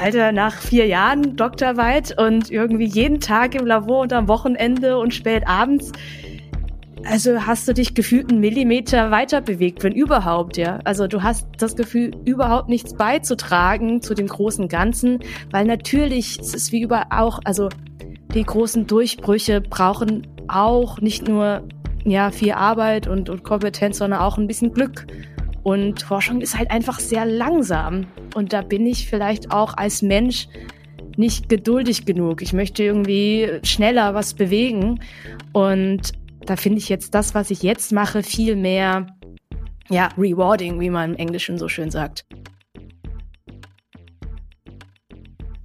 Alter, nach vier Jahren Doktorarbeit und irgendwie jeden Tag im Labor und am Wochenende und spät abends. Also hast du dich gefühlt einen Millimeter weiter bewegt, wenn überhaupt, ja. Also du hast das Gefühl, überhaupt nichts beizutragen zu dem großen Ganzen, weil natürlich es ist wie überall auch, also die großen Durchbrüche brauchen auch nicht nur ja viel Arbeit und, und Kompetenz, sondern auch ein bisschen Glück. Und Forschung ist halt einfach sehr langsam. Und da bin ich vielleicht auch als Mensch nicht geduldig genug. Ich möchte irgendwie schneller was bewegen. Und da finde ich jetzt das, was ich jetzt mache, viel mehr, ja, rewarding, wie man im Englischen so schön sagt.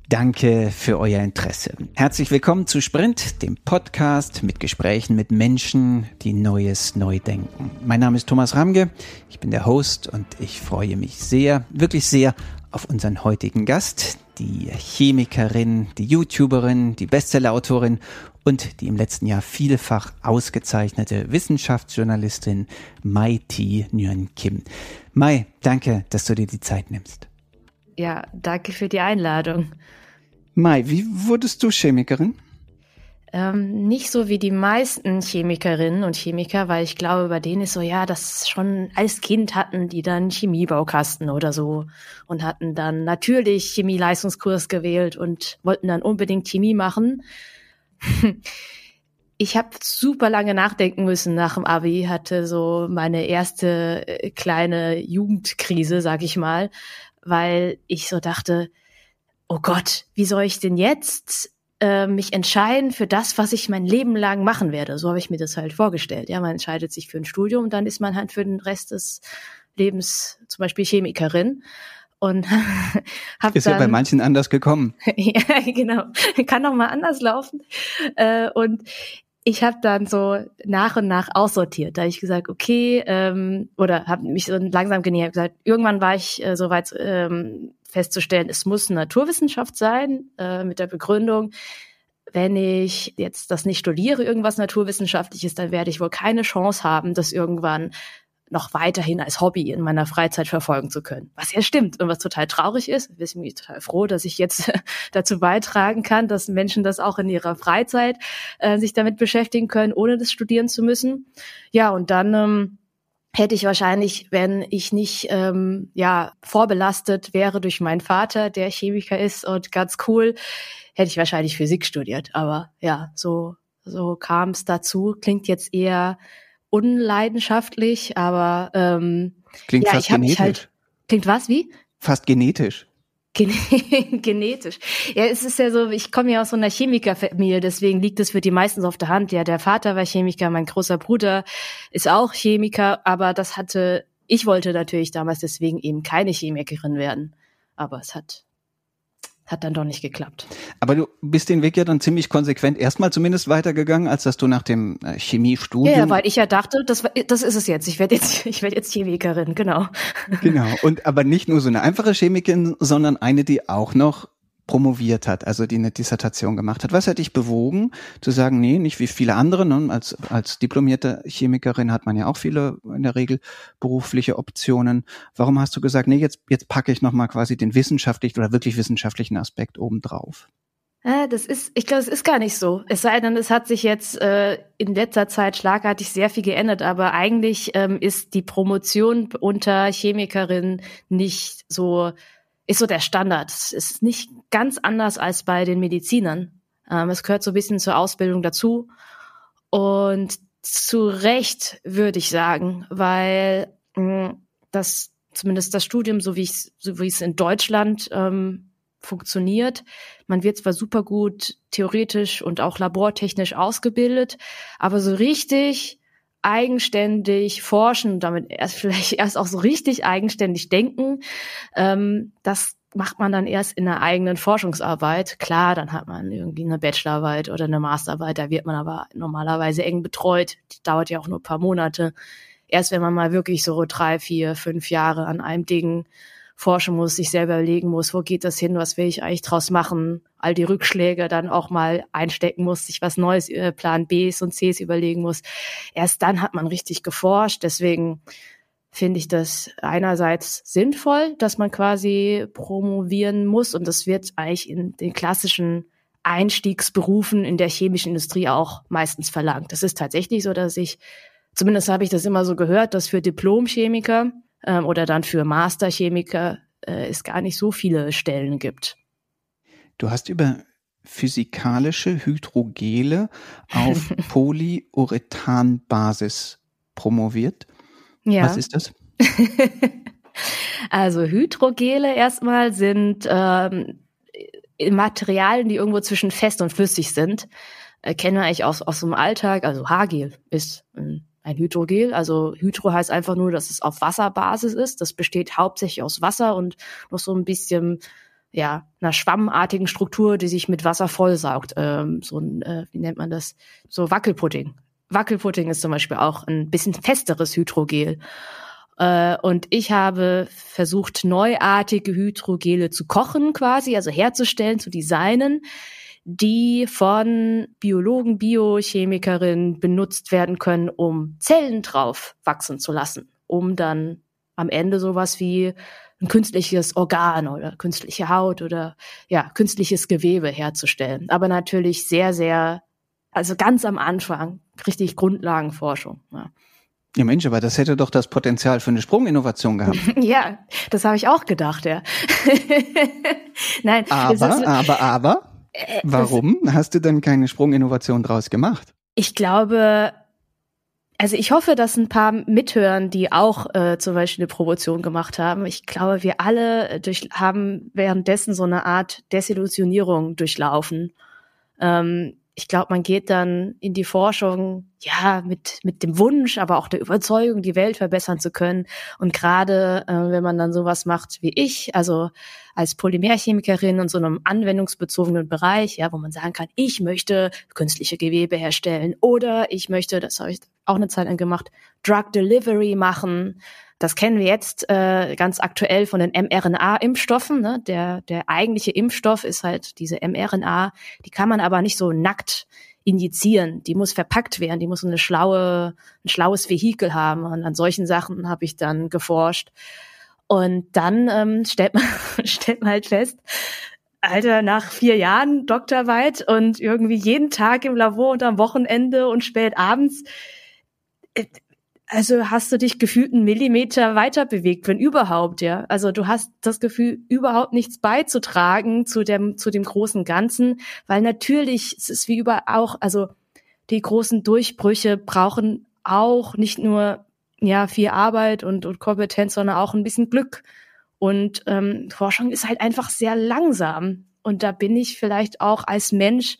Danke für euer Interesse. Herzlich willkommen zu Sprint, dem Podcast mit Gesprächen mit Menschen, die Neues neu denken. Mein Name ist Thomas Ramge, ich bin der Host und ich freue mich sehr, wirklich sehr auf unseren heutigen Gast, die Chemikerin, die YouTuberin, die Bestsellerautorin und die im letzten Jahr vielfach ausgezeichnete Wissenschaftsjournalistin Mai T. Nguyen Kim. Mai, danke, dass du dir die Zeit nimmst. Ja, danke für die Einladung. Mai, wie wurdest du Chemikerin? Ähm, nicht so wie die meisten Chemikerinnen und Chemiker, weil ich glaube, bei denen ist so, ja, das schon als Kind hatten die dann Chemiebaukasten oder so und hatten dann natürlich Chemieleistungskurs gewählt und wollten dann unbedingt Chemie machen. ich habe super lange nachdenken müssen nach dem Abi, hatte so meine erste äh, kleine Jugendkrise, sag ich mal, weil ich so dachte, oh Gott, wie soll ich denn jetzt äh, mich entscheiden für das, was ich mein Leben lang machen werde? So habe ich mir das halt vorgestellt. Ja, man entscheidet sich für ein Studium dann ist man halt für den Rest des Lebens zum Beispiel Chemikerin und habe ist dann, ja bei manchen anders gekommen. ja, genau, kann noch mal anders laufen. Äh, und ich habe dann so nach und nach aussortiert. Da habe ich gesagt, okay, ähm, oder habe mich so langsam genähert. Gesagt, irgendwann war ich äh, so weit ähm, festzustellen, es muss Naturwissenschaft sein, äh, mit der Begründung, wenn ich jetzt das nicht studiere, irgendwas Naturwissenschaftliches, dann werde ich wohl keine Chance haben, das irgendwann noch weiterhin als Hobby in meiner Freizeit verfolgen zu können. Was ja stimmt und was total traurig ist. Ich bin total froh, dass ich jetzt dazu beitragen kann, dass Menschen das auch in ihrer Freizeit äh, sich damit beschäftigen können, ohne das studieren zu müssen. Ja, und dann ähm, hätte ich wahrscheinlich, wenn ich nicht ähm, ja vorbelastet wäre durch meinen Vater, der Chemiker ist und ganz cool, hätte ich wahrscheinlich Physik studiert. Aber ja, so so kam es dazu. Klingt jetzt eher unleidenschaftlich, aber ähm, klingt ja, fast ich habe mich halt klingt was wie fast genetisch. genetisch. Ja, es ist ja so, ich komme ja aus so einer Chemikerfamilie, deswegen liegt es für die meisten auf der Hand. Ja, der Vater war Chemiker, mein großer Bruder ist auch Chemiker, aber das hatte, ich wollte natürlich damals deswegen eben keine Chemikerin werden. Aber es hat hat dann doch nicht geklappt. Aber du bist den Weg ja dann ziemlich konsequent erstmal zumindest weitergegangen, als dass du nach dem äh, Chemiestudium. Ja, weil ich ja dachte, das, das ist es jetzt. Ich werde jetzt, ich werde jetzt Chemikerin, genau. Genau. Und aber nicht nur so eine einfache Chemikerin, sondern eine, die auch noch promoviert hat, also die eine Dissertation gemacht hat. Was hat dich bewogen, zu sagen, nee, nicht wie viele andere, ne? als, als diplomierte Chemikerin hat man ja auch viele in der Regel berufliche Optionen. Warum hast du gesagt, nee, jetzt, jetzt packe ich nochmal quasi den wissenschaftlichen oder wirklich wissenschaftlichen Aspekt obendrauf? Ja, das ist, ich glaube, es ist gar nicht so. Es sei denn, es hat sich jetzt äh, in letzter Zeit schlagartig sehr viel geändert, aber eigentlich ähm, ist die Promotion unter Chemikerinnen nicht so ist so der Standard. Es ist nicht ganz anders als bei den Medizinern. Ähm, es gehört so ein bisschen zur Ausbildung dazu. Und zu Recht würde ich sagen, weil mh, mm, das zumindest das Studium, so wie es so wie es in Deutschland ähm, funktioniert. Man wird zwar super gut theoretisch und auch labortechnisch ausgebildet, aber so richtig eigenständig forschen damit erst vielleicht erst auch so richtig eigenständig denken. Ähm, das macht man dann erst in der eigenen Forschungsarbeit. Klar, dann hat man irgendwie eine Bachelorarbeit oder eine Masterarbeit, da wird man aber normalerweise eng betreut. Die dauert ja auch nur ein paar Monate. Erst wenn man mal wirklich so drei, vier, fünf Jahre an einem Ding forschen muss, sich selber überlegen muss, wo geht das hin, was will ich eigentlich draus machen, all die Rückschläge dann auch mal einstecken muss, sich was Neues, äh, Plan Bs und Cs überlegen muss. Erst dann hat man richtig geforscht. Deswegen finde ich das einerseits sinnvoll, dass man quasi promovieren muss und das wird eigentlich in den klassischen Einstiegsberufen in der chemischen Industrie auch meistens verlangt. Das ist tatsächlich so, dass ich, zumindest habe ich das immer so gehört, dass für Diplomchemiker ähm, oder dann für Masterchemiker äh, es gar nicht so viele Stellen gibt. Du hast über physikalische Hydrogele auf Polyurethanbasis promoviert. Ja. Was ist das? also Hydrogele erstmal sind ähm, Materialien, die irgendwo zwischen fest und flüssig sind. Äh, kennen wir eigentlich aus, aus dem Alltag. Also Haargel ist ein, ein Hydrogel. Also Hydro heißt einfach nur, dass es auf Wasserbasis ist. Das besteht hauptsächlich aus Wasser und noch so ein bisschen ja, einer schwammartigen Struktur, die sich mit Wasser vollsaugt. Ähm, so ein, äh, wie nennt man das? So Wackelpudding. Wackelpudding ist zum Beispiel auch ein bisschen festeres Hydrogel. Äh, und ich habe versucht, neuartige Hydrogele zu kochen quasi, also herzustellen, zu designen, die von Biologen, Biochemikerinnen benutzt werden können, um Zellen drauf wachsen zu lassen, um dann am Ende sowas wie ein künstliches Organ oder künstliche Haut oder ja, künstliches Gewebe herzustellen. Aber natürlich sehr, sehr, also ganz am Anfang, richtig Grundlagenforschung. Ja. Ja Mensch, aber das hätte doch das Potenzial für eine Sprunginnovation gehabt. ja, das habe ich auch gedacht, ja. Nein. Aber, ist, aber, aber, äh, warum hast du denn keine Sprunginnovation draus gemacht? Ich glaube, also ich hoffe, dass ein paar mithören, die auch äh, zum Beispiel eine Promotion gemacht haben. Ich glaube, wir alle durch, haben währenddessen so eine Art Desillusionierung durchlaufen. Ähm, ich glaube, man geht dann in die Forschung, ja, mit, mit dem Wunsch, aber auch der Überzeugung, die Welt verbessern zu können. Und gerade, äh, wenn man dann sowas macht wie ich, also als Polymerchemikerin in so einem anwendungsbezogenen Bereich, ja, wo man sagen kann, ich möchte künstliche Gewebe herstellen oder ich möchte, das habe ich auch eine Zeit lang gemacht, Drug Delivery machen, das kennen wir jetzt äh, ganz aktuell von den mRNA-Impfstoffen. Ne? Der, der eigentliche Impfstoff ist halt diese mRNA. Die kann man aber nicht so nackt injizieren. Die muss verpackt werden. Die muss eine schlaue, ein schlaues Vehikel haben. Und an solchen Sachen habe ich dann geforscht. Und dann ähm, stellt man stellt man halt fest, Alter, nach vier Jahren Doktorweit und irgendwie jeden Tag im Labor und am Wochenende und spät abends, äh, also hast du dich gefühlt einen Millimeter weiter bewegt, wenn überhaupt, ja. Also du hast das Gefühl, überhaupt nichts beizutragen zu dem, zu dem großen Ganzen, weil natürlich, es ist wie überall auch, also die großen Durchbrüche brauchen auch nicht nur, ja, viel Arbeit und, und Kompetenz, sondern auch ein bisschen Glück. Und ähm, Forschung ist halt einfach sehr langsam. Und da bin ich vielleicht auch als Mensch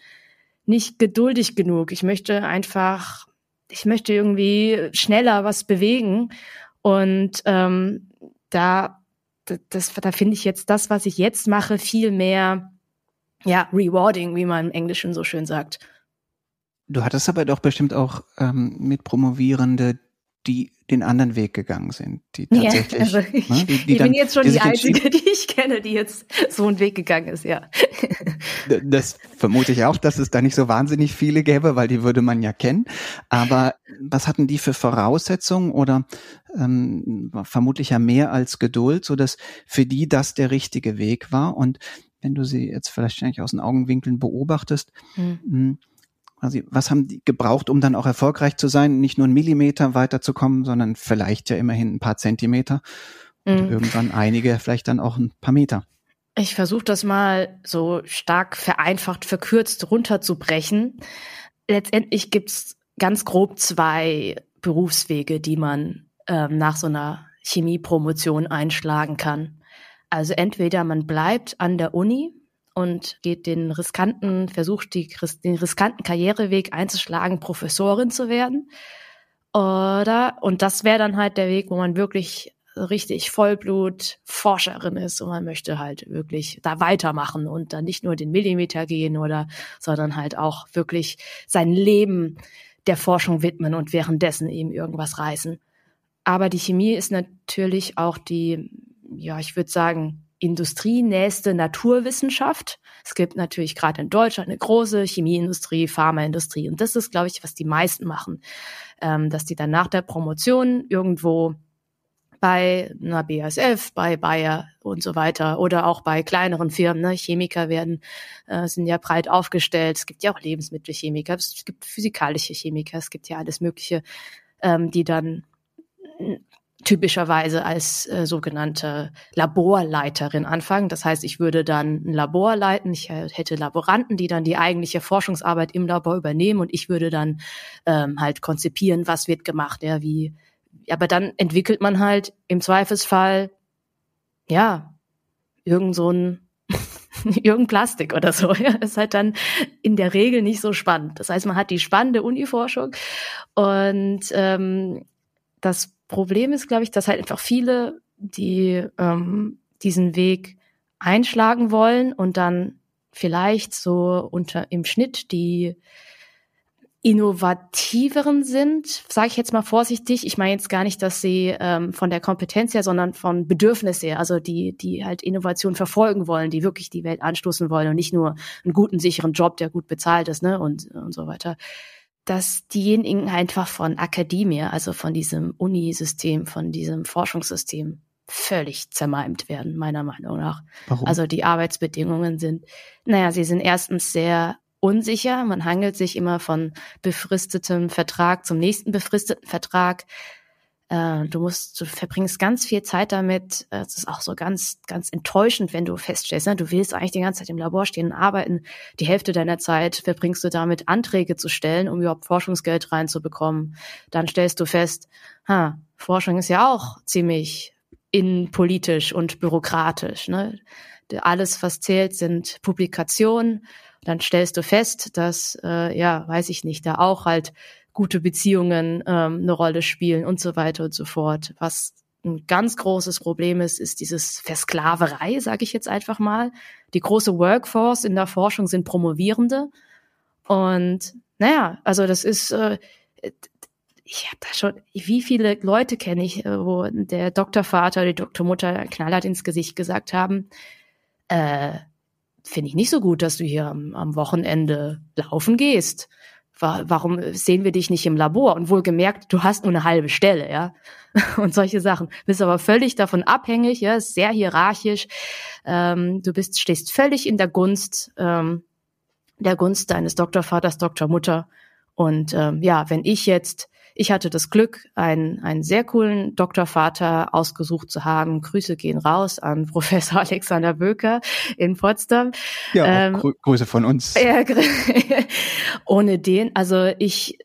nicht geduldig genug. Ich möchte einfach ich möchte irgendwie schneller was bewegen. Und ähm, da, das, da finde ich jetzt das, was ich jetzt mache, viel mehr ja, rewarding, wie man im Englischen so schön sagt. Du hattest aber doch bestimmt auch ähm, mit Promovierende, die den anderen Weg gegangen sind, die tatsächlich. Ja, also ich, ne, die, die ich dann, bin jetzt schon die, die einzige, die ich kenne, die jetzt so einen Weg gegangen ist, ja. Das vermute ich auch, dass es da nicht so wahnsinnig viele gäbe, weil die würde man ja kennen. Aber was hatten die für Voraussetzungen oder ähm, vermutlich ja mehr als Geduld, so dass für die das der richtige Weg war und wenn du sie jetzt vielleicht eigentlich aus den Augenwinkeln beobachtest, mhm quasi, was haben die gebraucht, um dann auch erfolgreich zu sein, nicht nur einen Millimeter weiterzukommen, sondern vielleicht ja immerhin ein paar Zentimeter und mhm. irgendwann einige, vielleicht dann auch ein paar Meter. Ich versuche das mal so stark vereinfacht, verkürzt runterzubrechen. Letztendlich gibt's ganz grob zwei Berufswege, die man ähm, nach so einer Chemiepromotion einschlagen kann. Also entweder man bleibt an der Uni und geht den riskanten, versucht die, den riskanten Karriereweg einzuschlagen, Professorin zu werden. Oder, und das wäre dann halt der Weg, wo man wirklich richtig Vollblut Forscherin ist und man möchte halt wirklich da weitermachen und dann nicht nur den Millimeter gehen oder, sondern halt auch wirklich sein Leben der Forschung widmen und währenddessen eben irgendwas reißen. Aber die Chemie ist natürlich auch die, ja, ich würde sagen, industrienächste Naturwissenschaft. Es gibt natürlich gerade in Deutschland eine große Chemieindustrie, Pharmaindustrie. Und das ist, glaube ich, was die meisten machen, ähm, dass die dann nach der Promotion irgendwo bei einer BASF, bei Bayer und so weiter oder auch bei kleineren Firmen. Ne? Chemiker werden äh, sind ja breit aufgestellt. Es gibt ja auch Lebensmittelchemiker, es gibt physikalische Chemiker, es gibt ja alles Mögliche, ähm, die dann typischerweise als äh, sogenannte Laborleiterin anfangen. Das heißt, ich würde dann ein Labor leiten, ich hätte Laboranten, die dann die eigentliche Forschungsarbeit im Labor übernehmen und ich würde dann ähm, halt konzipieren, was wird gemacht, ja, wie aber dann entwickelt man halt im Zweifelsfall, ja, irgend so ein, irgendein Plastik oder so. Ja, ist halt dann in der Regel nicht so spannend. Das heißt, man hat die spannende Uniforschung und ähm, das Problem ist, glaube ich, dass halt einfach viele, die ähm, diesen Weg einschlagen wollen und dann vielleicht so unter im Schnitt die innovativeren sind, sage ich jetzt mal vorsichtig. Ich meine jetzt gar nicht, dass sie ähm, von der Kompetenz her, sondern von Bedürfnis her, also die, die halt Innovation verfolgen wollen, die wirklich die Welt anstoßen wollen und nicht nur einen guten, sicheren Job, der gut bezahlt ist, ne, und, und so weiter. Dass diejenigen einfach von Akademie, also von diesem Unisystem, von diesem Forschungssystem völlig zermalmt werden, meiner Meinung nach. Warum? Also die Arbeitsbedingungen sind, naja, sie sind erstens sehr unsicher. Man hangelt sich immer von befristetem Vertrag zum nächsten befristeten Vertrag. Äh, du musst, du verbringst ganz viel Zeit damit. Äh, es ist auch so ganz, ganz enttäuschend, wenn du feststellst, ne? du willst eigentlich die ganze Zeit im Labor stehen und arbeiten. Die Hälfte deiner Zeit verbringst du damit, Anträge zu stellen, um überhaupt Forschungsgeld reinzubekommen. Dann stellst du fest, ha, Forschung ist ja auch ziemlich innenpolitisch und bürokratisch. Ne? Alles, was zählt, sind Publikationen dann stellst du fest, dass, äh, ja, weiß ich nicht, da auch halt gute Beziehungen ähm, eine Rolle spielen und so weiter und so fort. Was ein ganz großes Problem ist, ist dieses Versklaverei, sage ich jetzt einfach mal. Die große Workforce in der Forschung sind Promovierende. Und naja, also das ist, äh, ich habe da schon, wie viele Leute kenne ich, äh, wo der Doktorvater die Doktormutter knallhart ins Gesicht gesagt haben, äh, finde ich nicht so gut, dass du hier am, am Wochenende laufen gehst. Warum sehen wir dich nicht im Labor? Und wohlgemerkt, du hast nur eine halbe Stelle, ja. Und solche Sachen. Bist aber völlig davon abhängig, ja, ist sehr hierarchisch. Ähm, du bist, stehst völlig in der Gunst, ähm, der Gunst deines Doktorvaters, Doktormutter. Und ähm, ja, wenn ich jetzt ich hatte das Glück, einen, einen sehr coolen Doktorvater ausgesucht zu haben. Grüße gehen raus an Professor Alexander Böker in Potsdam. Ja, ähm, Grü Grüße von uns. Ohne den, also ich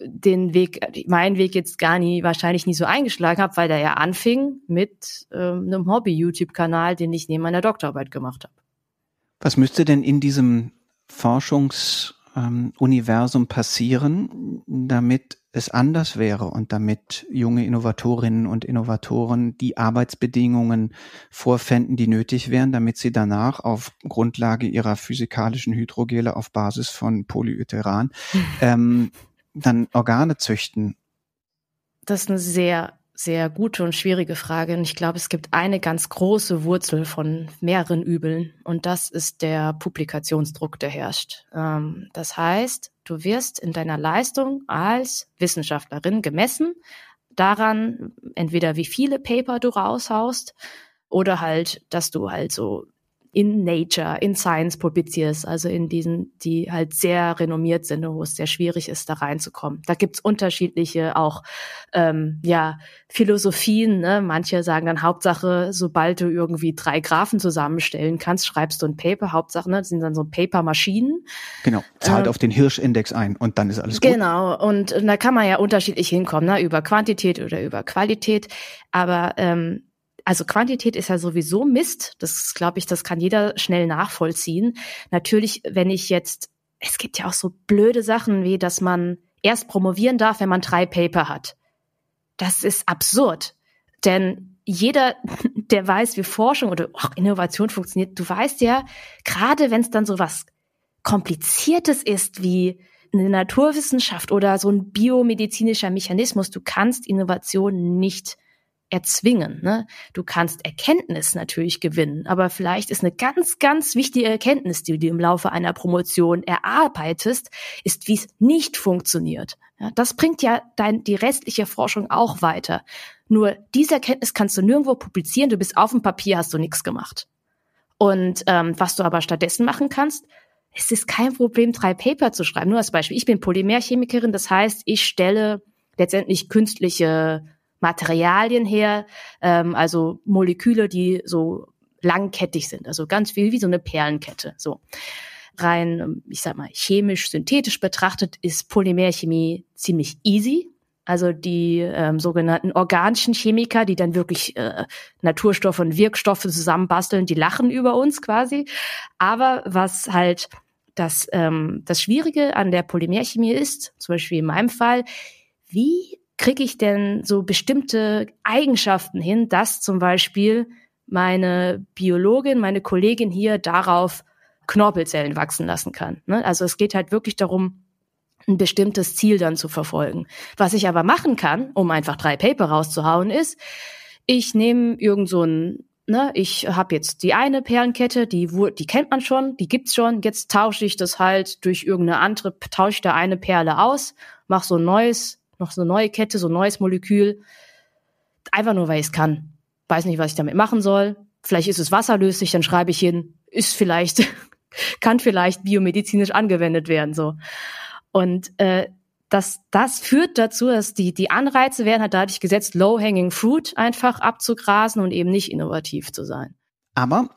den Weg, meinen Weg jetzt gar nie, wahrscheinlich nie so eingeschlagen habe, weil der ja anfing mit ähm, einem Hobby-YouTube-Kanal, den ich neben meiner Doktorarbeit gemacht habe. Was müsste denn in diesem Forschungsuniversum ähm, passieren, damit es anders wäre und damit junge Innovatorinnen und Innovatoren die Arbeitsbedingungen vorfänden, die nötig wären, damit sie danach auf Grundlage ihrer physikalischen Hydrogele auf Basis von Polyuteran ähm, dann Organe züchten? Das ist eine sehr sehr gute und schwierige Frage. Und ich glaube, es gibt eine ganz große Wurzel von mehreren Übeln. Und das ist der Publikationsdruck, der herrscht. Ähm, das heißt, du wirst in deiner Leistung als Wissenschaftlerin gemessen daran, entweder wie viele Paper du raushaust oder halt, dass du halt so in Nature, in Science publizierst, also in diesen, die halt sehr renommiert sind und wo es sehr schwierig ist, da reinzukommen. Da gibt's unterschiedliche auch ähm, ja Philosophien. Ne? Manche sagen dann Hauptsache, sobald du irgendwie drei Graphen zusammenstellen kannst, schreibst du ein Paper. Hauptsache, ne, das sind dann so Paper-Maschinen. Genau, zahlt ähm, auf den Hirschindex ein und dann ist alles gut. Genau, und, und da kann man ja unterschiedlich hinkommen, ne? über Quantität oder über Qualität. Aber ähm, also Quantität ist ja sowieso Mist. Das glaube ich, das kann jeder schnell nachvollziehen. Natürlich, wenn ich jetzt, es gibt ja auch so blöde Sachen wie, dass man erst promovieren darf, wenn man drei Paper hat. Das ist absurd. Denn jeder, der weiß, wie Forschung oder auch Innovation funktioniert, du weißt ja, gerade wenn es dann so was Kompliziertes ist wie eine Naturwissenschaft oder so ein biomedizinischer Mechanismus, du kannst Innovation nicht erzwingen. Ne? Du kannst Erkenntnis natürlich gewinnen, aber vielleicht ist eine ganz, ganz wichtige Erkenntnis, die du im Laufe einer Promotion erarbeitest, ist, wie es nicht funktioniert. Ja, das bringt ja dein, die restliche Forschung auch weiter. Nur diese Erkenntnis kannst du nirgendwo publizieren, du bist auf dem Papier, hast du nichts gemacht. Und ähm, was du aber stattdessen machen kannst, es ist kein Problem, drei Paper zu schreiben. Nur als Beispiel, ich bin Polymerchemikerin, das heißt, ich stelle letztendlich künstliche Materialien her, ähm, also Moleküle, die so langkettig sind, also ganz viel wie so eine Perlenkette. So rein, ich sag mal, chemisch, synthetisch betrachtet ist Polymerchemie ziemlich easy. Also die ähm, sogenannten organischen Chemiker, die dann wirklich äh, Naturstoffe und Wirkstoffe zusammenbasteln, die lachen über uns quasi. Aber was halt das, ähm, das Schwierige an der Polymerchemie ist, zum Beispiel in meinem Fall, wie kriege ich denn so bestimmte Eigenschaften hin, dass zum Beispiel meine Biologin, meine Kollegin hier darauf Knorpelzellen wachsen lassen kann. Ne? Also es geht halt wirklich darum, ein bestimmtes Ziel dann zu verfolgen. Was ich aber machen kann, um einfach drei Paper rauszuhauen, ist, ich nehme irgend so ein, ne, ich habe jetzt die eine Perlenkette, die, die kennt man schon, die gibt's schon, jetzt tausche ich das halt durch irgendeine andere, tausche da eine Perle aus, mache so ein neues noch so eine neue Kette, so ein neues Molekül. Einfach nur, weil ich es kann. Weiß nicht, was ich damit machen soll. Vielleicht ist es wasserlöslich, dann schreibe ich hin, ist vielleicht, kann vielleicht biomedizinisch angewendet werden, so. Und äh, das, das führt dazu, dass die, die Anreize werden halt dadurch gesetzt, low-hanging fruit einfach abzugrasen und eben nicht innovativ zu sein. Aber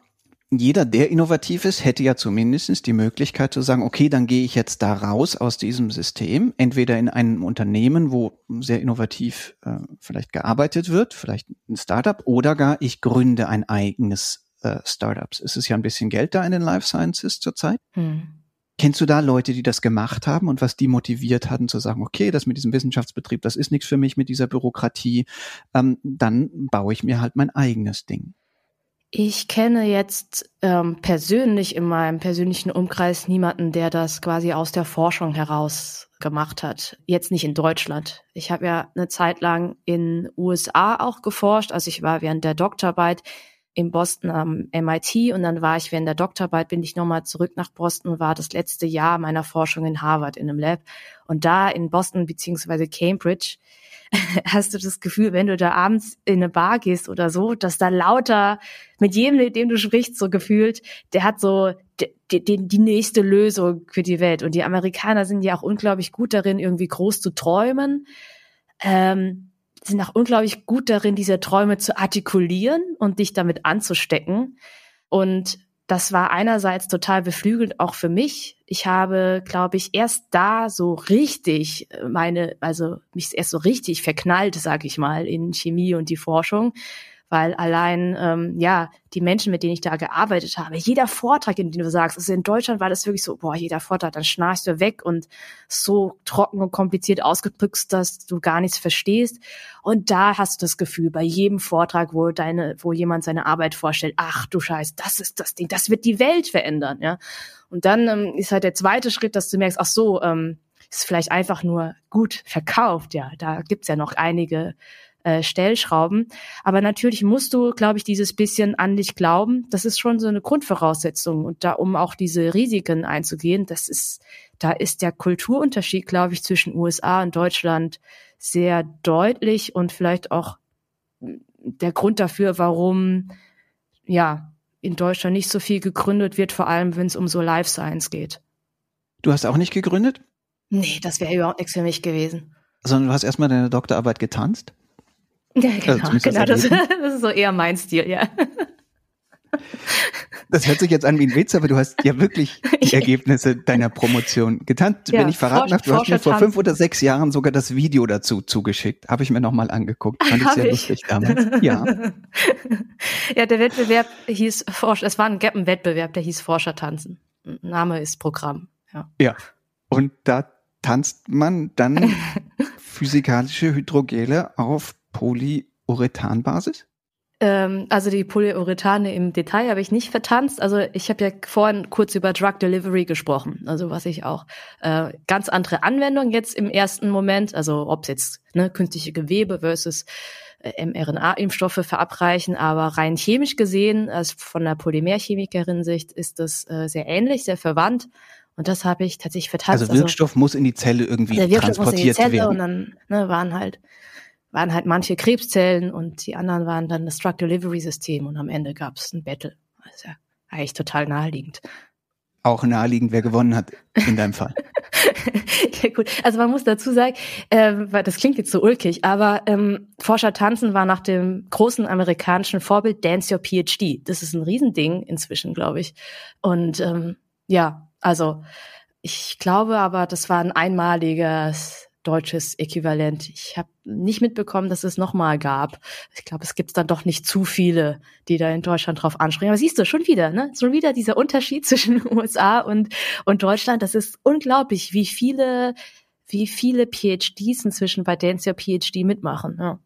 jeder, der innovativ ist, hätte ja zumindest die Möglichkeit zu sagen, okay, dann gehe ich jetzt da raus aus diesem System, entweder in einem Unternehmen, wo sehr innovativ äh, vielleicht gearbeitet wird, vielleicht ein Startup, oder gar ich gründe ein eigenes äh, Startup. Es ist ja ein bisschen Geld da in den Life Sciences zurzeit. Hm. Kennst du da Leute, die das gemacht haben und was die motiviert hatten zu sagen, okay, das mit diesem Wissenschaftsbetrieb, das ist nichts für mich mit dieser Bürokratie, ähm, dann baue ich mir halt mein eigenes Ding. Ich kenne jetzt ähm, persönlich in meinem persönlichen Umkreis niemanden, der das quasi aus der Forschung heraus gemacht hat. Jetzt nicht in Deutschland. Ich habe ja eine Zeit lang in USA auch geforscht. Also ich war während der Doktorarbeit in Boston am MIT und dann war ich während der Doktorarbeit, bin ich nochmal zurück nach Boston, war das letzte Jahr meiner Forschung in Harvard in einem Lab. Und da in Boston beziehungsweise Cambridge hast du das Gefühl, wenn du da abends in eine Bar gehst oder so, dass da lauter mit jedem, mit dem du sprichst, so gefühlt, der hat so die, die, die nächste Lösung für die Welt. Und die Amerikaner sind ja auch unglaublich gut darin, irgendwie groß zu träumen. Ähm, sind auch unglaublich gut darin, diese Träume zu artikulieren und dich damit anzustecken. Und das war einerseits total beflügelnd auch für mich. Ich habe, glaube ich, erst da so richtig äh, meine, also mich erst so richtig verknallt, sag ich mal, in Chemie und die Forschung, weil allein ähm, ja die Menschen, mit denen ich da gearbeitet habe, jeder Vortrag, in dem du sagst, also in Deutschland war das wirklich so, boah, jeder Vortrag, dann schnarchst du weg und so trocken und kompliziert ausgedrückt, dass du gar nichts verstehst. Und da hast du das Gefühl, bei jedem Vortrag, wo deine, wo jemand seine Arbeit vorstellt, ach du Scheiß, das ist das Ding, das wird die Welt verändern, ja. Und dann ähm, ist halt der zweite Schritt, dass du merkst, ach so, ähm, ist vielleicht einfach nur gut verkauft, ja. Da gibt's ja noch einige äh, Stellschrauben. Aber natürlich musst du, glaube ich, dieses bisschen an dich glauben. Das ist schon so eine Grundvoraussetzung. Und da, um auch diese Risiken einzugehen, das ist, da ist der Kulturunterschied, glaube ich, zwischen USA und Deutschland sehr deutlich und vielleicht auch der Grund dafür, warum, ja, in Deutschland nicht so viel gegründet wird, vor allem wenn es um so Life Science geht. Du hast auch nicht gegründet? Nee, das wäre überhaupt nichts für mich gewesen. Sondern du hast erstmal deine Doktorarbeit getanzt? Ja, genau, also genau das, das, ist so eher mein Stil, ja. Das hört sich jetzt an wie ein Witz, aber du hast ja wirklich die Ergebnisse deiner Promotion getan. Ja, Wenn ich verraten darf, du hast mir vor fünf oder sechs Jahren sogar das Video dazu zugeschickt. Habe ich mir nochmal angeguckt. Fand ich sehr ich? lustig damals. Ja. Ja, der Wettbewerb hieß Forsch, es war ein Gappenwettbewerb, der hieß Forscher tanzen. Name ist Programm. Ja. ja. Und da tanzt man dann physikalische Hydrogele auf Polyurethanbasis? Ähm, also die Polyurethane im Detail habe ich nicht vertanzt. Also ich habe ja vorhin kurz über Drug Delivery gesprochen, also was ich auch äh, ganz andere Anwendung jetzt im ersten Moment, also ob es jetzt ne, künstliche Gewebe versus äh, mRNA-Impfstoffe verabreichen, aber rein chemisch gesehen, also von der Polymerchemikerin-Sicht, ist das äh, sehr ähnlich, sehr verwandt. Und das habe ich tatsächlich vertanzt. Also Wirkstoff also, muss in die Zelle irgendwie der Wirkstoff transportiert muss in die Zelle werden. Und dann ne, waren halt waren halt manche Krebszellen und die anderen waren dann das Drug Delivery System und am Ende gab es ein Battle. Also ja, eigentlich total naheliegend. Auch naheliegend, wer gewonnen hat in deinem Fall. ja, gut. Also man muss dazu sagen, äh, weil das klingt jetzt so ulkig, aber ähm, Forscher tanzen war nach dem großen amerikanischen Vorbild Dance Your PhD. Das ist ein Riesending inzwischen, glaube ich. Und ähm, ja, also ich glaube aber, das war ein einmaliges deutsches Äquivalent. Ich habe nicht mitbekommen, dass es nochmal gab. Ich glaube, es gibt dann doch nicht zu viele, die da in Deutschland drauf anspringen. Aber siehst du, schon wieder, ne? Schon wieder dieser Unterschied zwischen USA und, und Deutschland. Das ist unglaublich, wie viele, wie viele PhDs inzwischen bei Dance Your PhD mitmachen. Ja.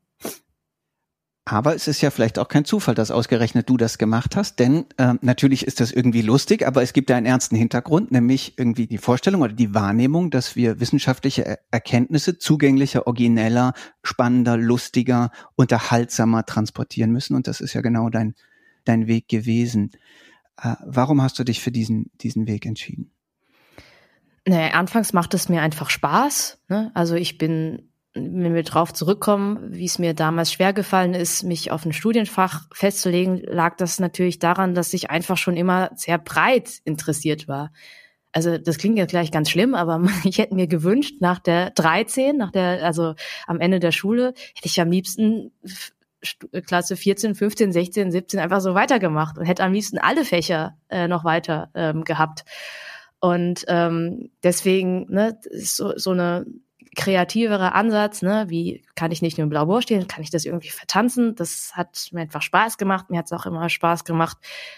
Aber es ist ja vielleicht auch kein Zufall, dass ausgerechnet du das gemacht hast, denn äh, natürlich ist das irgendwie lustig, aber es gibt da einen ernsten Hintergrund, nämlich irgendwie die Vorstellung oder die Wahrnehmung, dass wir wissenschaftliche Erkenntnisse zugänglicher, origineller, spannender, lustiger, unterhaltsamer transportieren müssen. Und das ist ja genau dein, dein Weg gewesen. Äh, warum hast du dich für diesen, diesen Weg entschieden? Naja, anfangs macht es mir einfach Spaß. Ne? Also ich bin wenn wir drauf zurückkommen, wie es mir damals schwer gefallen ist, mich auf ein Studienfach festzulegen, lag das natürlich daran, dass ich einfach schon immer sehr breit interessiert war. Also das klingt jetzt gleich ganz schlimm, aber ich hätte mir gewünscht, nach der 13, nach der, also am Ende der Schule, hätte ich am liebsten Klasse 14, 15, 16, 17 einfach so weitergemacht und hätte am liebsten alle Fächer äh, noch weiter ähm, gehabt. Und ähm, deswegen, ne, so, so eine kreativerer Ansatz, ne, wie kann ich nicht nur im Blaubohr stehen, kann ich das irgendwie vertanzen? Das hat mir einfach Spaß gemacht. Mir hat es auch immer Spaß gemacht,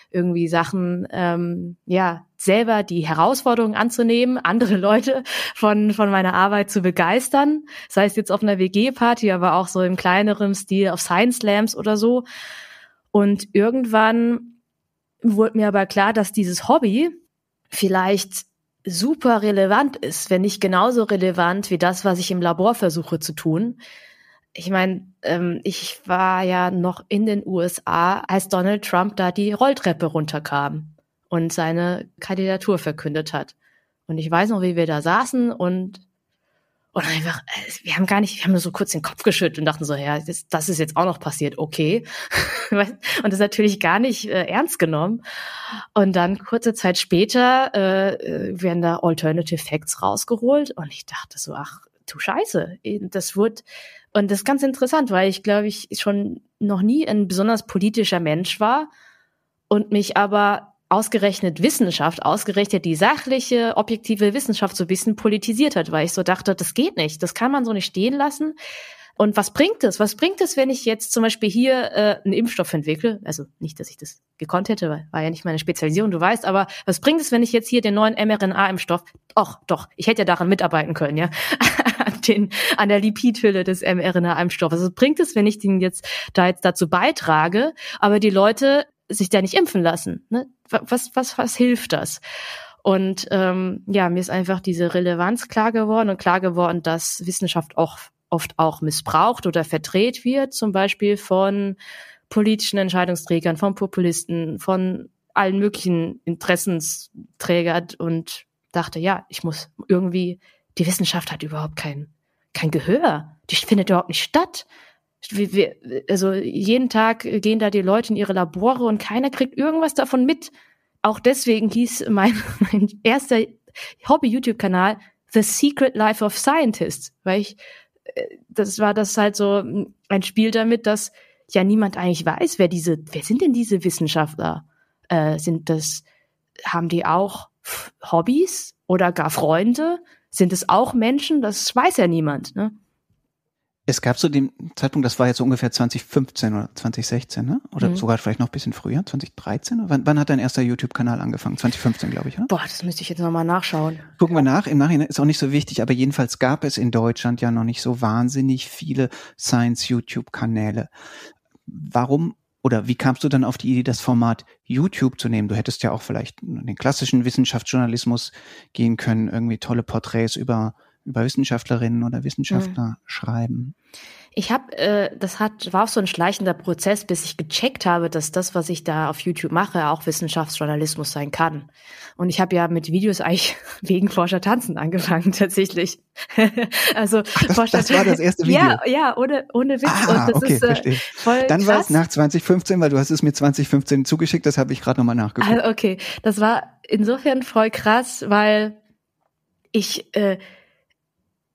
irgendwie Sachen, ähm, ja, selber die Herausforderungen anzunehmen, andere Leute von, von meiner Arbeit zu begeistern. Sei es jetzt auf einer WG-Party, aber auch so im kleineren Stil auf Science Slams oder so. Und irgendwann wurde mir aber klar, dass dieses Hobby vielleicht super relevant ist, wenn nicht genauso relevant wie das, was ich im Labor versuche zu tun. Ich meine, ähm, ich war ja noch in den USA, als Donald Trump da die Rolltreppe runterkam und seine Kandidatur verkündet hat. Und ich weiß noch, wie wir da saßen und und einfach, äh, wir haben gar nicht, wir haben nur so kurz den Kopf geschüttelt und dachten so, ja, das, das ist jetzt auch noch passiert, okay. und das natürlich gar nicht äh, ernst genommen. Und dann kurze Zeit später äh, äh, werden da Alternative Facts rausgeholt und ich dachte so, ach du Scheiße, das wird und das ist ganz interessant, weil ich glaube ich schon noch nie ein besonders politischer Mensch war und mich aber ausgerechnet Wissenschaft, ausgerechnet die sachliche, objektive Wissenschaft so ein bisschen politisiert hat, weil ich so dachte, das geht nicht, das kann man so nicht stehen lassen. Und was bringt es? Was bringt es, wenn ich jetzt zum Beispiel hier äh, einen Impfstoff entwickle? Also nicht, dass ich das gekonnt hätte, weil war ja nicht meine Spezialisierung, du weißt, aber was bringt es, wenn ich jetzt hier den neuen mRNA-Impfstoff, ach doch, ich hätte ja daran mitarbeiten können, ja, an, den, an der Lipidhülle des mRNA-Impfstoffs. Was bringt es, wenn ich den jetzt da jetzt dazu beitrage, aber die Leute sich da nicht impfen lassen? Ne? Was, was, was hilft das? Und ähm, ja, mir ist einfach diese Relevanz klar geworden und klar geworden, dass Wissenschaft auch oft auch missbraucht oder verdreht wird, zum Beispiel von politischen Entscheidungsträgern, von Populisten, von allen möglichen Interessensträgern und dachte, ja, ich muss irgendwie, die Wissenschaft hat überhaupt kein, kein Gehör. Die findet überhaupt nicht statt wir, also jeden Tag gehen da die Leute in ihre Labore und keiner kriegt irgendwas davon mit. Auch deswegen hieß mein, mein erster Hobby-YouTube-Kanal The Secret Life of Scientists, weil ich, äh, das war das halt so ein Spiel damit, dass ja niemand eigentlich weiß, wer diese, wer sind denn diese Wissenschaftler? Äh, sind das, haben die auch Hobbys oder gar Freunde? Sind es auch Menschen? Das weiß ja niemand. Ne? Es gab zu dem Zeitpunkt, das war jetzt so ungefähr 2015 oder 2016, ne? Oder mhm. sogar vielleicht noch ein bisschen früher, 2013? Wann, wann hat dein erster YouTube-Kanal angefangen? 2015, glaube ich, oder? Boah, das müsste ich jetzt nochmal nachschauen. Gucken wir nach. Im Nachhinein ist auch nicht so wichtig, aber jedenfalls gab es in Deutschland ja noch nicht so wahnsinnig viele Science-YouTube-Kanäle. Warum oder wie kamst du dann auf die Idee, das Format YouTube zu nehmen? Du hättest ja auch vielleicht in den klassischen Wissenschaftsjournalismus gehen können, irgendwie tolle Porträts über, über Wissenschaftlerinnen oder Wissenschaftler mhm. schreiben. Ich habe, äh, das hat, war auch so ein schleichender Prozess, bis ich gecheckt habe, dass das, was ich da auf YouTube mache, auch Wissenschaftsjournalismus sein kann. Und ich habe ja mit Videos eigentlich wegen Forscher tanzen angefangen, tatsächlich. also Ach, das, Forscher das war das erste Video. Ja, ja, ohne, ohne Witz. Ah, Und das okay, ist, äh, verstehe. Voll Dann war es nach 2015, weil du hast es mir 2015 zugeschickt, das habe ich gerade nochmal nachgeguckt. Also, okay, das war insofern voll krass, weil ich äh,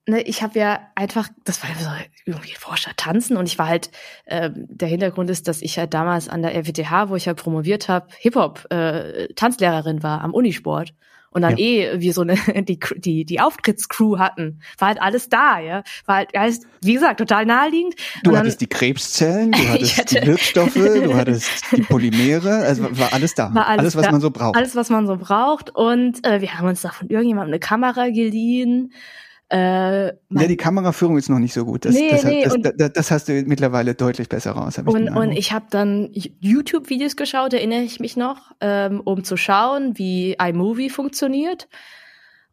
ne, ich habe ja einfach, das war so irgendwie Forscher tanzen und ich war halt, äh, der Hintergrund ist, dass ich halt damals an der RWTH, wo ich halt promoviert habe, Hip-Hop äh, Tanzlehrerin war am Unisport und dann ja. eh wir so eine die die die Auftrittscrew hatten, war halt alles da, ja, war halt heißt, wie gesagt total naheliegend. Du dann, hattest die Krebszellen, du hattest hatte, die Wirkstoffe, du hattest die Polymere, also war alles da, war alles, alles was da, man so braucht. Alles was man so braucht und äh, wir haben uns da von irgendjemandem eine Kamera geliehen äh, ja, die Kameraführung ist noch nicht so gut. Das, nee, das, nee, das, das, das, hast du mittlerweile deutlich besser raus. Hab ich und, und ich habe dann YouTube-Videos geschaut, erinnere ich mich noch, ähm, um zu schauen, wie iMovie funktioniert.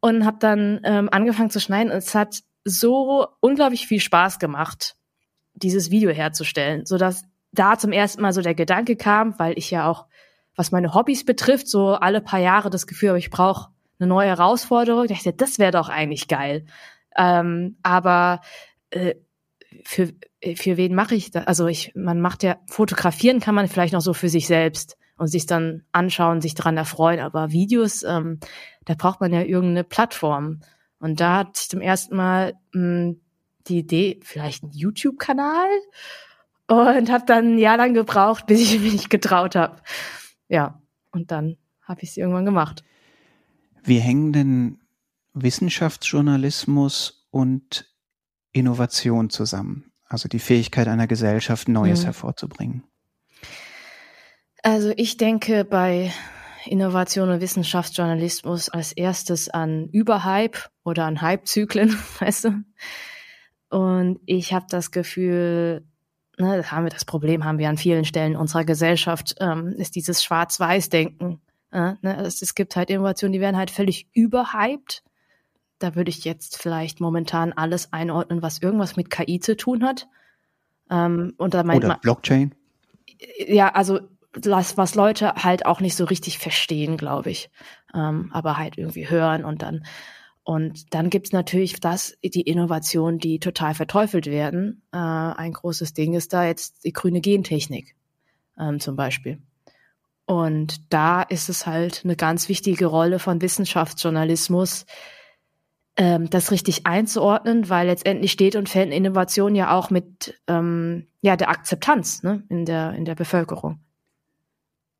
Und habe dann ähm, angefangen zu schneiden. Und es hat so unglaublich viel Spaß gemacht, dieses Video herzustellen, so dass da zum ersten Mal so der Gedanke kam, weil ich ja auch, was meine Hobbys betrifft, so alle paar Jahre das Gefühl habe, ich brauche eine neue Herausforderung. Ich dachte, das wäre doch eigentlich geil. Ähm, aber äh, für, für wen mache ich das? Also ich, man macht ja, fotografieren kann man vielleicht noch so für sich selbst und sich dann anschauen, sich daran erfreuen. Aber Videos, ähm, da braucht man ja irgendeine Plattform. Und da hatte ich zum ersten Mal mh, hm, die Idee, vielleicht ein YouTube-Kanal und habe dann ein Jahr lang gebraucht, bis ich mich getraut habe. Ja, und dann habe ich es irgendwann gemacht. Wie hängen denn Wissenschaftsjournalismus und Innovation zusammen? Also die Fähigkeit einer Gesellschaft, Neues mhm. hervorzubringen. Also ich denke bei Innovation und Wissenschaftsjournalismus als erstes an Überhype oder an Hypezyklen, weißt du? Und ich habe das Gefühl, ne, haben wir das Problem, haben wir an vielen Stellen unserer Gesellschaft, ähm, ist dieses Schwarz-Weiß-Denken. Äh, ne, es, es gibt halt Innovationen, die werden halt völlig überhyped. Da würde ich jetzt vielleicht momentan alles einordnen, was irgendwas mit KI zu tun hat. Ähm, und da Oder Blockchain? Ja, also das, was Leute halt auch nicht so richtig verstehen, glaube ich. Ähm, aber halt irgendwie hören und dann und dann gibt's natürlich das, die Innovationen, die total verteufelt werden. Äh, ein großes Ding ist da jetzt die grüne Gentechnik ähm, zum Beispiel. Und da ist es halt eine ganz wichtige Rolle von Wissenschaftsjournalismus, ähm, das richtig einzuordnen, weil letztendlich steht und fällt Innovation ja auch mit ähm, ja, der Akzeptanz ne, in, der, in der Bevölkerung.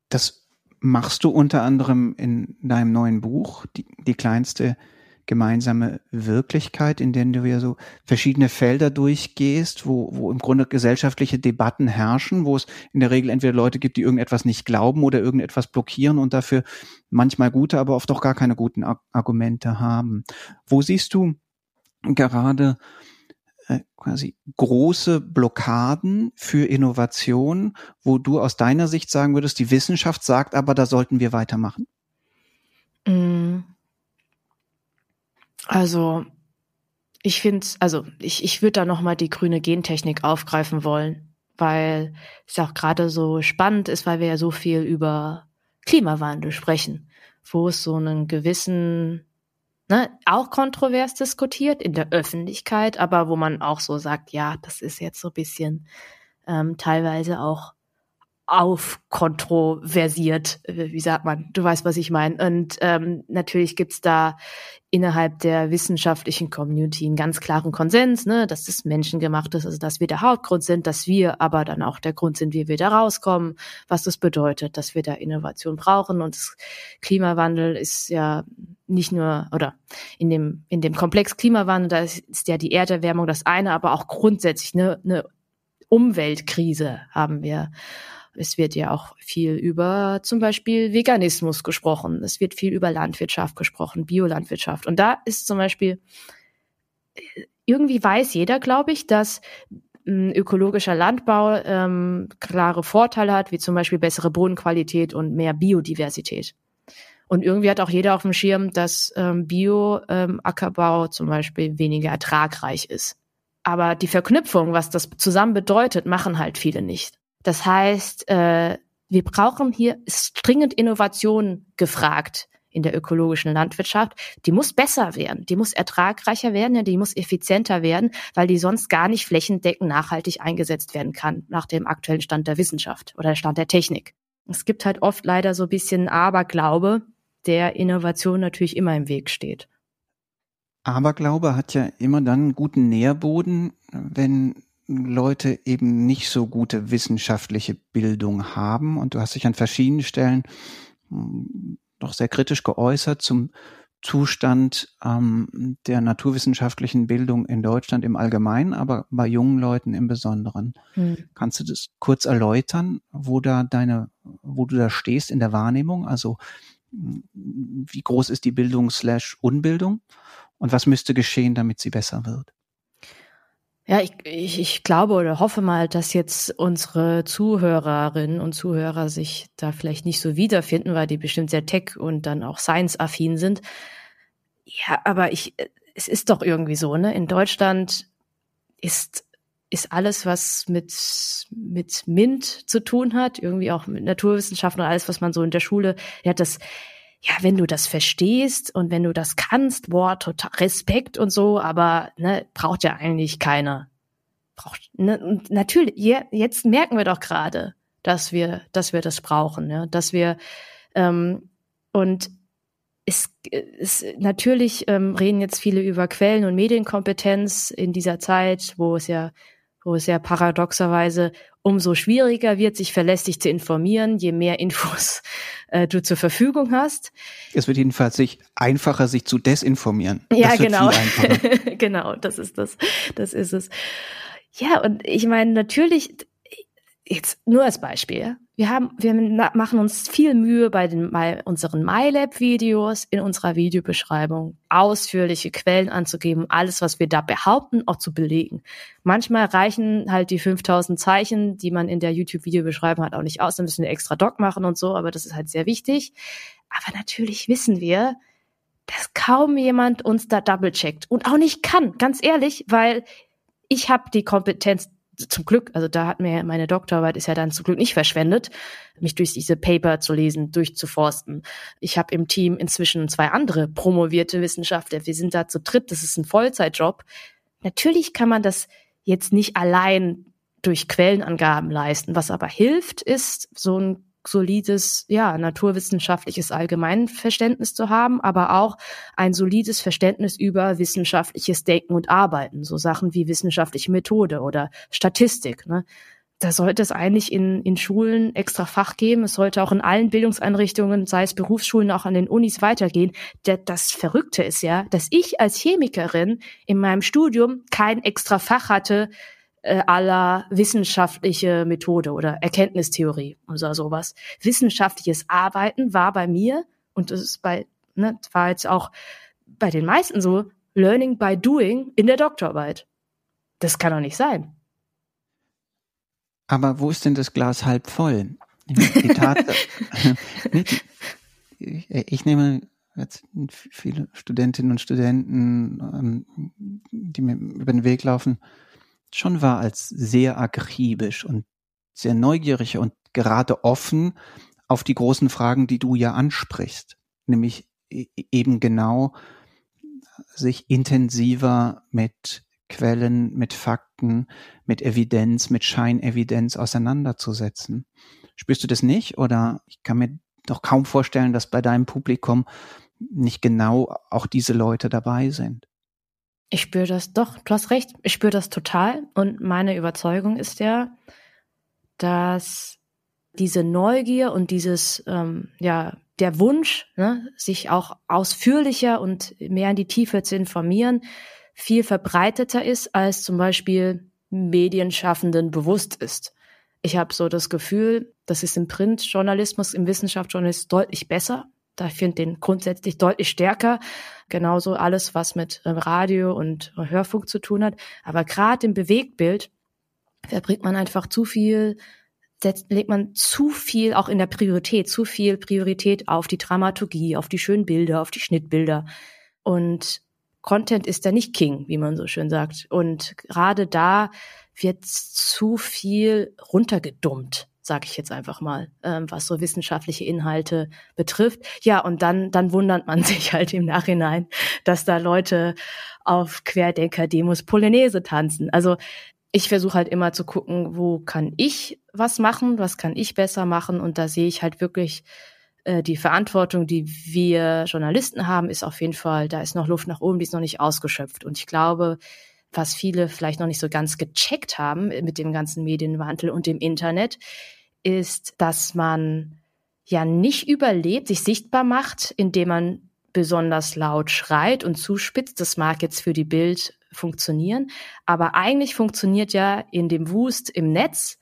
Das machst du unter anderem in deinem neuen Buch, die, die kleinste gemeinsame Wirklichkeit, in der du ja so verschiedene Felder durchgehst, wo, wo im Grunde gesellschaftliche Debatten herrschen, wo es in der Regel entweder Leute gibt, die irgendetwas nicht glauben oder irgendetwas blockieren und dafür manchmal gute, aber oft auch gar keine guten Argumente haben. Wo siehst du gerade äh, quasi große Blockaden für Innovation, wo du aus deiner Sicht sagen würdest, die Wissenschaft sagt aber, da sollten wir weitermachen? Also ich finde, also ich, ich würde da nochmal die grüne Gentechnik aufgreifen wollen, weil es auch gerade so spannend ist, weil wir ja so viel über Klimawandel sprechen, wo es so einen gewissen, ne, auch kontrovers diskutiert in der Öffentlichkeit, aber wo man auch so sagt, ja, das ist jetzt so ein bisschen ähm, teilweise auch aufkontroversiert, wie sagt man, du weißt, was ich meine. Und ähm, natürlich gibt's da innerhalb der wissenschaftlichen Community einen ganz klaren Konsens, ne, dass das menschengemacht ist, also dass wir der Hauptgrund sind, dass wir aber dann auch der Grund sind, wie wir da rauskommen, was das bedeutet, dass wir da Innovation brauchen. Und das Klimawandel ist ja nicht nur, oder in dem, in dem Komplex Klimawandel, da ist, ist ja die Erderwärmung das eine, aber auch grundsätzlich eine, eine Umweltkrise haben wir. Es wird ja auch viel über zum Beispiel Veganismus gesprochen. Es wird viel über Landwirtschaft gesprochen, Biolandwirtschaft. Und da ist zum Beispiel, irgendwie weiß jeder, glaube ich, dass ökologischer Landbau ähm, klare Vorteile hat, wie zum Beispiel bessere Bodenqualität und mehr Biodiversität. Und irgendwie hat auch jeder auf dem Schirm, dass ähm, Bio-Ackerbau ähm, zum Beispiel weniger ertragreich ist. Aber die Verknüpfung, was das zusammen bedeutet, machen halt viele nicht. Das heißt, äh, wir brauchen hier dringend Innovation gefragt in der ökologischen Landwirtschaft, die muss besser werden, die muss ertragreicher werden, die muss effizienter werden, weil die sonst gar nicht flächendeckend nachhaltig eingesetzt werden kann nach dem aktuellen Stand der Wissenschaft oder Stand der Technik. Es gibt halt oft leider so ein bisschen Aberglaube, der Innovation natürlich immer im Weg steht. Aberglaube hat ja immer dann einen guten Nährboden, wenn Leute eben nicht so gute wissenschaftliche Bildung haben. Und du hast dich an verschiedenen Stellen doch sehr kritisch geäußert zum Zustand ähm, der naturwissenschaftlichen Bildung in Deutschland im Allgemeinen, aber bei jungen Leuten im Besonderen. Hm. Kannst du das kurz erläutern, wo da deine, wo du da stehst in der Wahrnehmung? Also wie groß ist die Bildung slash Unbildung und was müsste geschehen, damit sie besser wird? Ja, ich, ich, ich glaube oder hoffe mal, dass jetzt unsere Zuhörerinnen und Zuhörer sich da vielleicht nicht so wiederfinden, weil die bestimmt sehr tech- und dann auch science-affin sind. Ja, aber ich, es ist doch irgendwie so, ne? In Deutschland ist, ist alles, was mit, mit MINT zu tun hat, irgendwie auch mit Naturwissenschaften und alles, was man so in der Schule, ja, das, ja, wenn du das verstehst und wenn du das kannst, boah, total Respekt und so, aber ne, braucht ja eigentlich keiner. Braucht, ne, natürlich, je, jetzt merken wir doch gerade, dass wir, dass wir das brauchen, ja, dass wir ähm, und es, es natürlich ähm, reden jetzt viele über Quellen und Medienkompetenz in dieser Zeit, wo es ja, wo es ja paradoxerweise umso schwieriger wird, sich verlässlich zu informieren, je mehr Infos äh, du zur Verfügung hast. Es wird jedenfalls sich einfacher, sich zu desinformieren. Ja, genau. genau, das ist das. Das ist es. Ja, und ich meine, natürlich, jetzt nur als Beispiel. Wir haben, wir machen uns viel Mühe bei den, bei unseren MyLab-Videos in unserer Videobeschreibung ausführliche Quellen anzugeben, alles, was wir da behaupten, auch zu belegen. Manchmal reichen halt die 5000 Zeichen, die man in der YouTube-Videobeschreibung hat, auch nicht aus. Dann müssen wir extra Doc machen und so, aber das ist halt sehr wichtig. Aber natürlich wissen wir, dass kaum jemand uns da double-checkt und auch nicht kann, ganz ehrlich, weil ich habe die Kompetenz zum Glück, also da hat mir meine Doktorarbeit ist ja dann zum Glück nicht verschwendet, mich durch diese Paper zu lesen, durchzuforsten. Ich habe im Team inzwischen zwei andere promovierte Wissenschaftler. Wir sind da zu dritt, das ist ein Vollzeitjob. Natürlich kann man das jetzt nicht allein durch Quellenangaben leisten. Was aber hilft, ist so ein solides, ja, naturwissenschaftliches Allgemeinverständnis zu haben, aber auch ein solides Verständnis über wissenschaftliches Denken und Arbeiten, so Sachen wie wissenschaftliche Methode oder Statistik. Ne? Da sollte es eigentlich in, in Schulen extra Fach geben. Es sollte auch in allen Bildungseinrichtungen, sei es Berufsschulen, auch an den Unis weitergehen. Das Verrückte ist ja, dass ich als Chemikerin in meinem Studium kein extra Fach hatte, äh, aller wissenschaftliche Methode oder Erkenntnistheorie oder sowas. Wissenschaftliches Arbeiten war bei mir, und das ist bei, ne, war jetzt auch bei den meisten so, Learning by Doing in der Doktorarbeit. Das kann doch nicht sein. Aber wo ist denn das Glas halb voll? Tatsache, ich nehme jetzt viele Studentinnen und Studenten, ähm, die mir über den Weg laufen, schon wahr als sehr akribisch und sehr neugierig und gerade offen auf die großen Fragen, die du ja ansprichst, nämlich e-, eben genau sich intensiver mit Quellen, mit Fakten, mit Evidenz, mit Scheinevidenz auseinanderzusetzen. Spürst du das nicht? Oder ich kann mir doch kaum vorstellen, dass bei deinem Publikum nicht genau auch diese Leute dabei sind. Ich spüre das doch, du hast recht, ich spüre das total. Und meine Überzeugung ist ja, dass diese Neugier und dieses, ähm, ja, der Wunsch, ne, sich auch ausführlicher und mehr in die Tiefe zu informieren, viel verbreiteter ist, als zum Beispiel Medienschaffenden bewusst ist. Ich habe so das Gefühl, das ist im Printjournalismus, im Wissenschaftsjournalismus deutlich besser. Da finde den grundsätzlich deutlich stärker. Genauso alles, was mit äh, Radio und Hörfunk zu tun hat. Aber gerade im Bewegtbild verbringt man einfach zu viel, setzt, legt man zu viel auch in der Priorität, zu viel Priorität auf die Dramaturgie, auf die schönen Bilder, auf die Schnittbilder. Und Content ist da nicht King, wie man so schön sagt. Und gerade da wird zu viel runtergedummt sage ich jetzt einfach mal, ähm, was so wissenschaftliche Inhalte betrifft. Ja, und dann, dann wundert man sich halt im Nachhinein, dass da Leute auf Querdenker-Demos Polonaise tanzen. Also ich versuche halt immer zu gucken, wo kann ich was machen, was kann ich besser machen. Und da sehe ich halt wirklich äh, die Verantwortung, die wir Journalisten haben, ist auf jeden Fall, da ist noch Luft nach oben, die ist noch nicht ausgeschöpft. Und ich glaube, was viele vielleicht noch nicht so ganz gecheckt haben mit dem ganzen Medienwandel und dem Internet, ist, dass man ja nicht überlebt, sich sichtbar macht, indem man besonders laut schreit und zuspitzt. Das mag jetzt für die Bild funktionieren, aber eigentlich funktioniert ja in dem Wust im Netz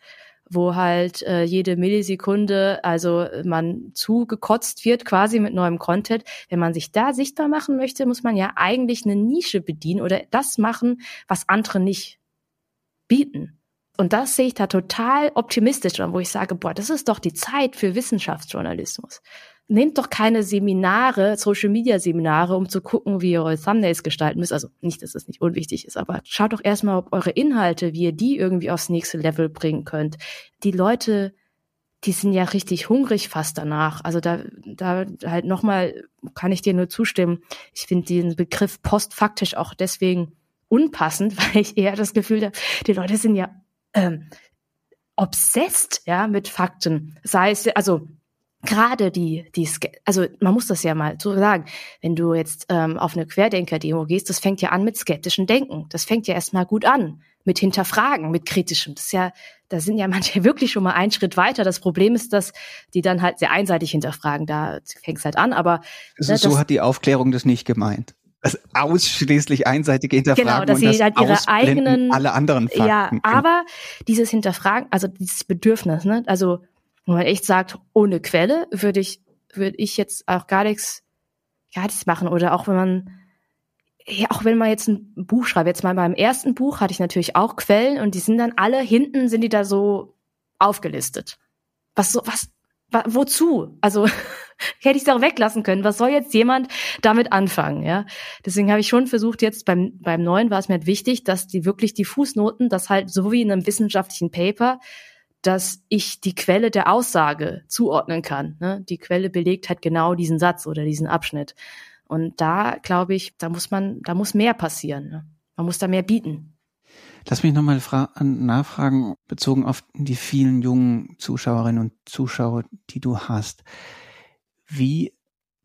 wo halt äh, jede Millisekunde, also man zugekotzt wird quasi mit neuem Content. Wenn man sich da sichtbar machen möchte, muss man ja eigentlich eine Nische bedienen oder das machen, was andere nicht bieten. Und das sehe ich da total optimistisch an, wo ich sage, boah, das ist doch die Zeit für Wissenschaftsjournalismus nehmt doch keine Seminare, Social Media Seminare, um zu gucken, wie ihr eure Thumbnails gestalten müsst. Also nicht, dass es nicht unwichtig ist, aber schaut doch erstmal, ob eure Inhalte, wie ihr die irgendwie aufs nächste Level bringen könnt. Die Leute, die sind ja richtig hungrig fast danach. Also da, da halt nochmal kann ich dir nur zustimmen. Ich finde den Begriff postfaktisch auch deswegen unpassend, weil ich eher das Gefühl habe, die Leute sind ja ähm, obsessed, ja, mit Fakten. Sei es, also gerade die, die, also man muss das ja mal so sagen, wenn du jetzt ähm, auf eine Querdenker-Demo gehst, das fängt ja an mit skeptischen Denken. Das fängt ja erstmal gut an, mit Hinterfragen, mit kritischem. Das ist ja, da sind ja manche wirklich schon mal einen Schritt weiter. Das Problem ist, dass die dann halt sehr einseitig hinterfragen. Da fängt es halt an, aber. Also, ne, so hat die Aufklärung das nicht gemeint. Das ausschließlich einseitige Hinterfragen genau, dass sie das halt ihre eigenen alle anderen Fakten. Ja, aber dieses Hinterfragen, also dieses Bedürfnis, ne, also wenn man echt sagt, ohne Quelle würde ich, würde ich jetzt auch gar nichts, gar nichts machen. Oder auch wenn man, ja, auch wenn man jetzt ein Buch schreibt, jetzt mal beim ersten Buch hatte ich natürlich auch Quellen und die sind dann alle hinten sind die da so aufgelistet. Was so, was, wozu? Also hätte ich es auch weglassen können. Was soll jetzt jemand damit anfangen? Ja, deswegen habe ich schon versucht. Jetzt beim beim neuen war es mir halt wichtig, dass die wirklich die Fußnoten, das halt so wie in einem wissenschaftlichen Paper dass ich die Quelle der Aussage zuordnen kann. Ne? Die Quelle belegt halt genau diesen Satz oder diesen Abschnitt. Und da glaube ich, da muss man, da muss mehr passieren. Ne? Man muss da mehr bieten. Lass mich nochmal nachfragen, bezogen auf die vielen jungen Zuschauerinnen und Zuschauer, die du hast. Wie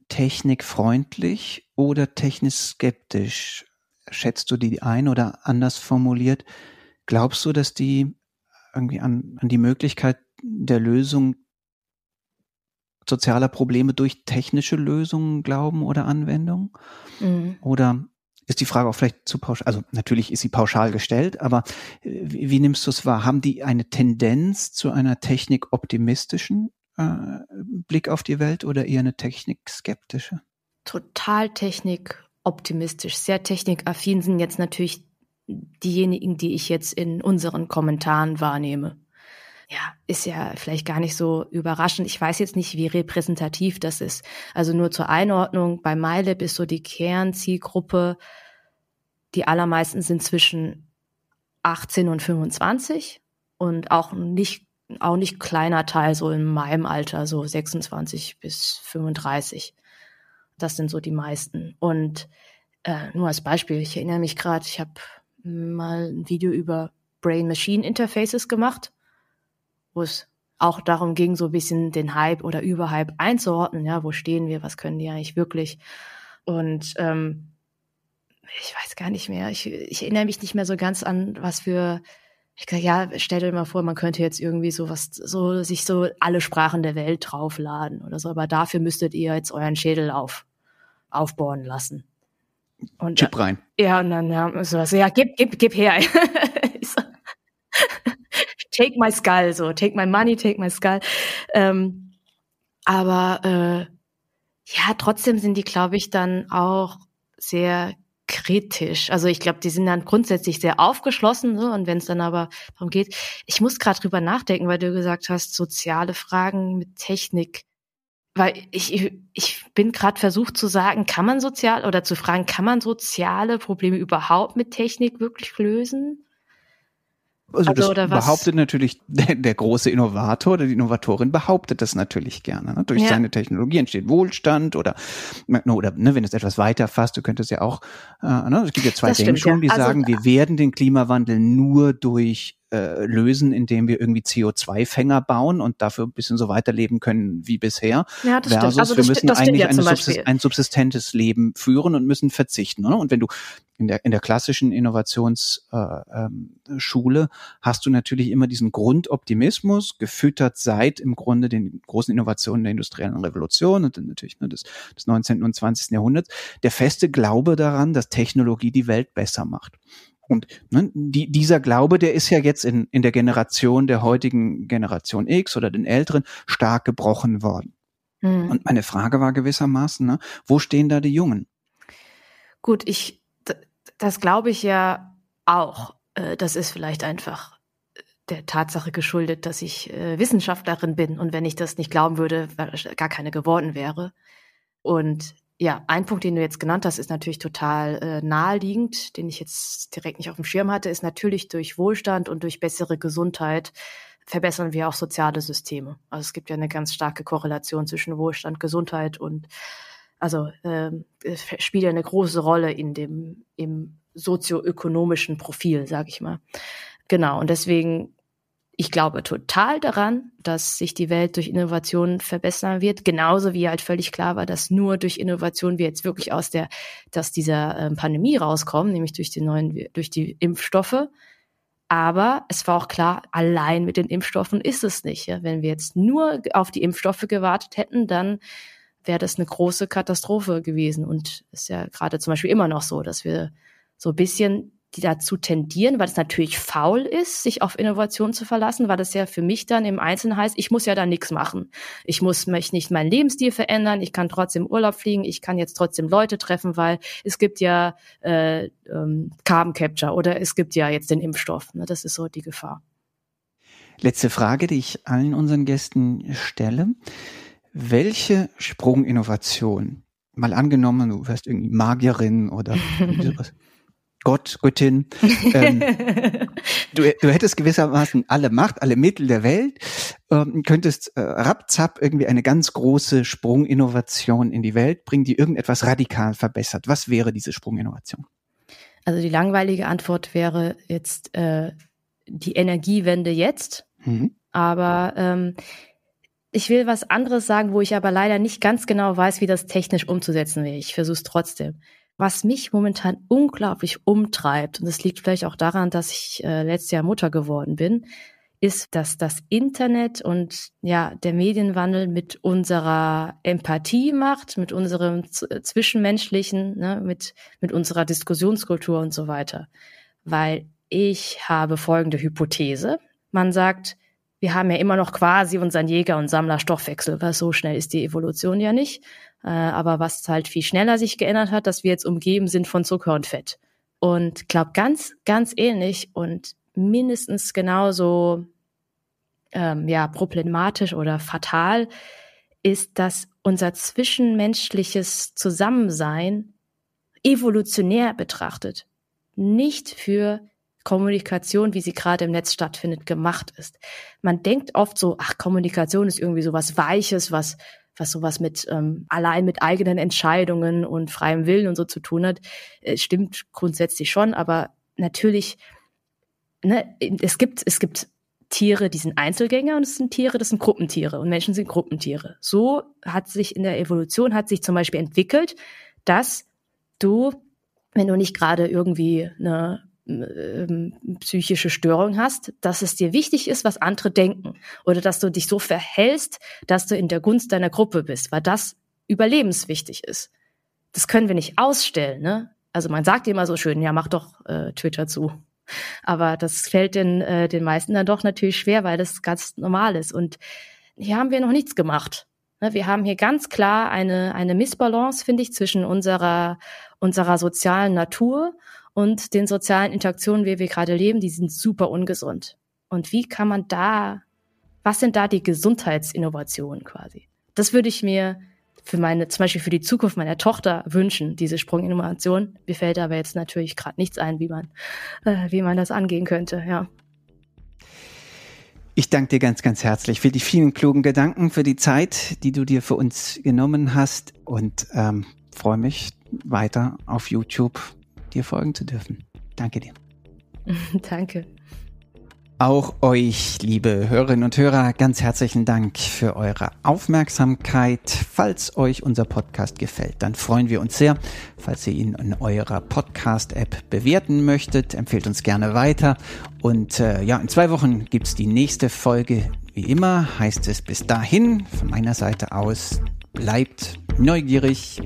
technikfreundlich oder technisch skeptisch schätzt du die ein oder anders formuliert? Glaubst du, dass die irgendwie an, an die Möglichkeit der Lösung sozialer Probleme durch technische Lösungen glauben oder Anwendungen? Mhm. Oder ist die Frage auch vielleicht zu pauschal, also natürlich ist sie pauschal gestellt, aber äh, wie, wie nimmst du es wahr? Haben die eine Tendenz zu einer technikoptimistischen äh, Blick auf die Welt oder eher eine technikskeptische? Total technikoptimistisch, sehr technikaffin sind jetzt natürlich diejenigen, die ich jetzt in unseren Kommentaren wahrnehme. Ja, ist ja vielleicht gar nicht so überraschend. Ich weiß jetzt nicht, wie repräsentativ das ist. Also nur zur Einordnung, bei MyLab ist so die Kernzielgruppe, die allermeisten sind zwischen 18 und 25 und auch nicht auch nicht kleiner Teil so in meinem Alter, so 26 bis 35. Das sind so die meisten. Und äh, nur als Beispiel, ich erinnere mich gerade, ich habe mal ein Video über Brain-Machine-Interfaces gemacht, wo es auch darum ging, so ein bisschen den Hype oder Überhype einzuordnen. Ja, wo stehen wir? Was können die eigentlich wirklich? Und ähm, ich weiß gar nicht mehr. Ich, ich erinnere mich nicht mehr so ganz an, was für. Ich gesagt, ja, stell dir mal vor, man könnte jetzt irgendwie so was, so sich so alle Sprachen der Welt draufladen oder so. Aber dafür müsstet ihr jetzt euren Schädel auf aufbauen lassen. Und, Chip rein. Ja, und dann ja, so, also, ja, gib, gib, gib her. so, take my skull, so, take my money, take my skull. Ähm, aber äh, ja, trotzdem sind die, glaube ich, dann auch sehr kritisch. Also ich glaube, die sind dann grundsätzlich sehr aufgeschlossen. Ne? Und wenn es dann aber darum geht, ich muss gerade drüber nachdenken, weil du gesagt hast, soziale Fragen mit Technik. Weil ich, ich bin gerade versucht zu sagen, kann man sozial oder zu fragen, kann man soziale Probleme überhaupt mit Technik wirklich lösen? Also, also das behauptet natürlich der, der, große Innovator oder die Innovatorin behauptet das natürlich gerne. Ne? Durch ja. seine Technologie entsteht Wohlstand oder oder ne, wenn es etwas weiter fasst, du könntest ja auch, äh, ne, es gibt ja zwei Denkungen, ja. die also, sagen, wir werden den Klimawandel nur durch äh, lösen, indem wir irgendwie CO2-Fänger bauen und dafür ein bisschen so weiterleben können wie bisher. Ja, das versus also wir müssen eigentlich ja Subsist ein subsistentes Leben führen und müssen verzichten. Ne? Und wenn du in der, in der klassischen Innovationsschule äh, ähm, hast du natürlich immer diesen Grundoptimismus, gefüttert seit im Grunde den großen Innovationen der industriellen Revolution und dann natürlich ne, des, des 19. und 20. Jahrhunderts, der feste Glaube daran, dass Technologie die Welt besser macht. Und ne, die, dieser Glaube, der ist ja jetzt in, in der Generation der heutigen Generation X oder den Älteren stark gebrochen worden. Mhm. Und meine Frage war gewissermaßen, ne, wo stehen da die Jungen? Gut, ich, das glaube ich ja auch. Äh, das ist vielleicht einfach der Tatsache geschuldet, dass ich äh, Wissenschaftlerin bin und wenn ich das nicht glauben würde, gar keine geworden wäre. Und ja, ein Punkt, den du jetzt genannt hast, ist natürlich total äh, naheliegend, den ich jetzt direkt nicht auf dem Schirm hatte, ist natürlich durch Wohlstand und durch bessere Gesundheit verbessern wir auch soziale Systeme. Also es gibt ja eine ganz starke Korrelation zwischen Wohlstand, Gesundheit und also äh, spielt ja eine große Rolle in dem im sozioökonomischen Profil, sage ich mal. Genau und deswegen ich glaube total daran, dass sich die Welt durch Innovation verbessern wird, genauso wie halt völlig klar war, dass nur durch Innovation wir jetzt wirklich aus der, dass dieser ähm, Pandemie rauskommen, nämlich durch die neuen, durch die Impfstoffe. Aber es war auch klar, allein mit den Impfstoffen ist es nicht. Ja? Wenn wir jetzt nur auf die Impfstoffe gewartet hätten, dann wäre das eine große Katastrophe gewesen. Und ist ja gerade zum Beispiel immer noch so, dass wir so ein bisschen die dazu tendieren, weil es natürlich faul ist, sich auf Innovation zu verlassen, weil das ja für mich dann im Einzelnen heißt, ich muss ja da nichts machen. Ich muss mich nicht meinen Lebensstil verändern, ich kann trotzdem Urlaub fliegen, ich kann jetzt trotzdem Leute treffen, weil es gibt ja äh, ähm, Carbon Capture oder es gibt ja jetzt den Impfstoff. Ne? Das ist so die Gefahr. Letzte Frage, die ich allen unseren Gästen stelle. Welche Sprunginnovation, mal angenommen, du wärst irgendwie Magierin oder sowas, Gott, Göttin. Ähm, du, du hättest gewissermaßen alle Macht, alle Mittel der Welt, ähm, könntest äh, rapzapp irgendwie eine ganz große Sprunginnovation in die Welt bringen, die irgendetwas radikal verbessert. Was wäre diese Sprunginnovation? Also die langweilige Antwort wäre jetzt äh, die Energiewende jetzt. Mhm. Aber ähm, ich will was anderes sagen, wo ich aber leider nicht ganz genau weiß, wie das technisch umzusetzen wäre. Ich versuche es trotzdem. Was mich momentan unglaublich umtreibt, und das liegt vielleicht auch daran, dass ich äh, letztes Jahr Mutter geworden bin, ist, dass das Internet und ja, der Medienwandel mit unserer Empathie macht, mit unserem äh, Zwischenmenschlichen, ne, mit, mit unserer Diskussionskultur und so weiter. Weil ich habe folgende Hypothese. Man sagt, wir haben ja immer noch quasi unseren Jäger- und Sammlerstoffwechsel, weil so schnell ist die Evolution ja nicht. Äh, aber was halt viel schneller sich geändert hat, dass wir jetzt umgeben sind von Zucker und Fett. Und glaub ganz, ganz ähnlich und mindestens genauso ähm, ja problematisch oder fatal ist, dass unser zwischenmenschliches Zusammensein evolutionär betrachtet nicht für Kommunikation, wie sie gerade im Netz stattfindet, gemacht ist. Man denkt oft so, ach, Kommunikation ist irgendwie so was Weiches, was, was sowas mit ähm, allein mit eigenen Entscheidungen und freiem Willen und so zu tun hat. Äh, stimmt grundsätzlich schon, aber natürlich, ne, es gibt, es gibt Tiere, die sind Einzelgänger und es sind Tiere, das sind Gruppentiere und Menschen sind Gruppentiere. So hat sich in der Evolution hat sich zum Beispiel entwickelt, dass du, wenn du nicht gerade irgendwie eine ähm, psychische Störung hast, dass es dir wichtig ist, was andere denken oder dass du dich so verhältst, dass du in der Gunst deiner Gruppe bist, weil das überlebenswichtig ist. Das können wir nicht ausstellen, ne? Also man sagt immer so schön, ja, mach doch äh, Twitter zu. Aber das fällt den, äh, den meisten dann doch natürlich schwer, weil das ganz normal ist. Und hier haben wir noch nichts gemacht. Ne, wir haben hier ganz klar eine, eine Missbalance, finde ich, zwischen unserer, unserer sozialen Natur und den sozialen Interaktionen, wie wir gerade leben, die sind super ungesund. Und wie kann man da, was sind da die Gesundheitsinnovationen quasi? Das würde ich mir für meine, zum Beispiel für die Zukunft meiner Tochter wünschen, diese Sprunginnovation. Mir fällt aber jetzt natürlich gerade nichts ein, wie man, äh, wie man das angehen könnte, ja. Ich danke dir ganz, ganz herzlich für die vielen klugen Gedanken, für die Zeit, die du dir für uns genommen hast und ähm, freue mich weiter auf YouTube dir folgen zu dürfen. Danke dir. Danke. Auch euch, liebe Hörerinnen und Hörer, ganz herzlichen Dank für eure Aufmerksamkeit. Falls euch unser Podcast gefällt, dann freuen wir uns sehr. Falls ihr ihn in eurer Podcast-App bewerten möchtet, empfehlt uns gerne weiter. Und äh, ja, in zwei Wochen gibt's die nächste Folge. Wie immer heißt es bis dahin von meiner Seite aus, bleibt neugierig,